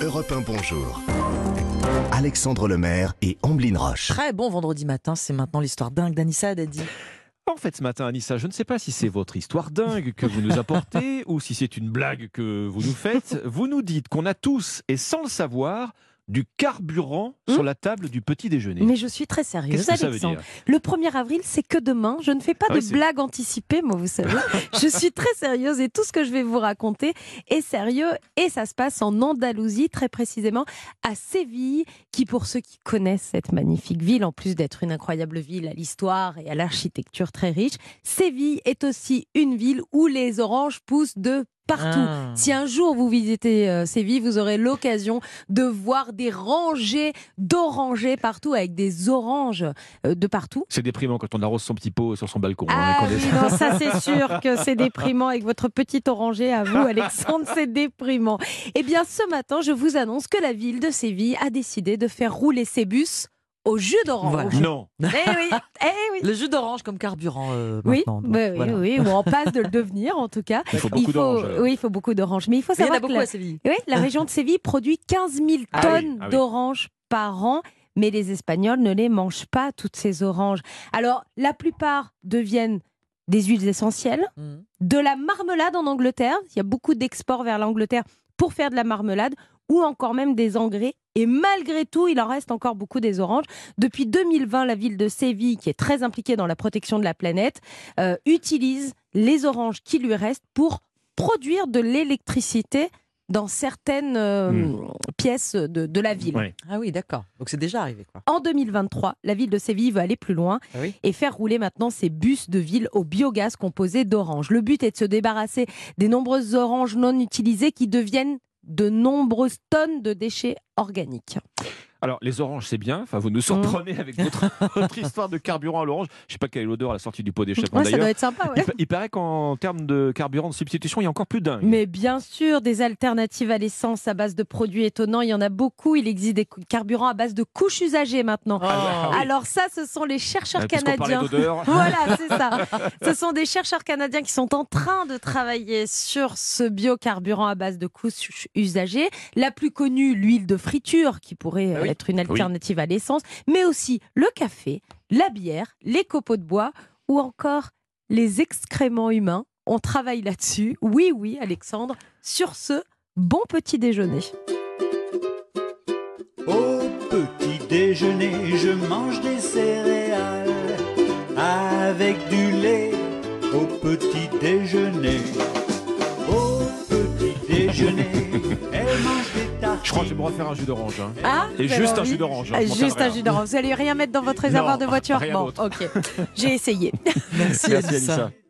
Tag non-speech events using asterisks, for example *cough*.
Europe 1 Bonjour. Alexandre Lemaire et Amblin Roche. Très bon vendredi matin, c'est maintenant l'histoire dingue d'Anissa Dadi. En fait, ce matin, Anissa, je ne sais pas si c'est votre histoire dingue que vous nous apportez *laughs* ou si c'est une blague que vous nous faites. Vous nous dites qu'on a tous, et sans le savoir, du carburant sur la table du petit déjeuner. Mais je suis très sérieuse, Alexandre. Le 1er avril, c'est que demain. Je ne fais pas Ah de oui, blagues anticipées, moi, vous savez. *laughs* je suis très sérieuse et tout ce que je vais vous raconter est sérieux. Et ça se passe en Andalousie, très précisément à Séville, qui, pour ceux qui connaissent cette magnifique ville, en plus d'être une incroyable ville à l'histoire et à l'architecture très riche, Séville est aussi une ville où les oranges poussent de partout. Ah. Si un jour vous visitez euh, Séville, vous aurez l'occasion de voir des rangées d'orangers partout avec des oranges euh, de partout. C'est déprimant quand on arrose son petit pot sur son balcon. hein, Ah est- oui, non, ça c'est *laughs* sûr que c'est déprimant avec votre petit oranger à vous, Alexandre, c'est déprimant. Eh bien, ce matin, je vous annonce que la ville de Séville a décidé de faire rouler ses bus au jus d'orange. Voilà. Non. *laughs* Eh oui, eh oui. Le jus d'orange comme carburant euh, Oui, maintenant. donc, bah oui, voilà. oui, ou on passe de le devenir en tout cas. Il faut beaucoup d'oranges. alors. oui, il faut beaucoup d'oranges. Mais il faut Mais il y en savoir a que beaucoup la- à Séville. Oui, la région de Séville produit 15 000 Ah oui, tonnes ah oui. d'oranges par an, mais les Espagnols ne les mangent pas, toutes ces oranges. Alors, la plupart deviennent des huiles essentielles, Mhm. de la marmelade en Angleterre. Il y a beaucoup d'exports vers l'Angleterre pour faire de la marmelade, ou encore même des engrais. Et malgré tout, il en reste encore beaucoup des oranges. Depuis 2020, la ville de Séville, qui est très impliquée dans la protection de la planète, euh, utilise les oranges qui lui restent pour produire de l'électricité dans certaines euh, Hmm. pièces de, de la ville. Ah oui, d'accord. Donc c'est déjà arrivé quoi. En 2023, la ville de Séville veut aller plus loin Ah oui et faire rouler maintenant ses bus de ville au biogaz composé d'oranges. Le but est de se débarrasser des nombreuses oranges non utilisées qui deviennent de nombreuses tonnes de déchets organiques. Alors, les oranges, c'est bien. Enfin, vous nous surprenez avec votre, *laughs* votre histoire de carburant à l'orange. Je sais pas quelle est l'odeur à la sortie du pot d'échappement Ouais, ça doit être sympa, ouais. Il, pa- il paraît qu'en termes de carburant de substitution, il y a encore plus dingue. Mais bien sûr, des alternatives à l'essence à base de produits étonnants, il y en a beaucoup. Il existe des carburants à base de couches usagées maintenant. Ah oui. Alors ça, ce sont les chercheurs Euh, puisqu'on canadiens. *laughs* Voilà, c'est ça. Ce sont des chercheurs canadiens qui sont en train de travailler sur ce biocarburant à base de couches usagées. La plus connue, l'huile de friture, qui pourrait Ah oui. Être une alternative à l'essence, mais aussi le café, la bière, les copeaux de bois ou encore les excréments humains. On travaille là-dessus. Oui, oui, Alexandre. Sur ce, bon petit déjeuner. Au petit déjeuner, je mange des céréales avec du lait. Au petit déjeuner, au petit déjeuner, elle mange des. Je crois que je vais me refaire un jus d'orange. hein. Ah, Et vous avez juste un envie jus d'orange. hein, je m'en Juste un jus d'orange. Vous allez rien mettre dans votre réservoir Non, de voiture rien Bon, d'autre. ok. J'ai essayé. *laughs* Merci, Merci Anissa. Anissa.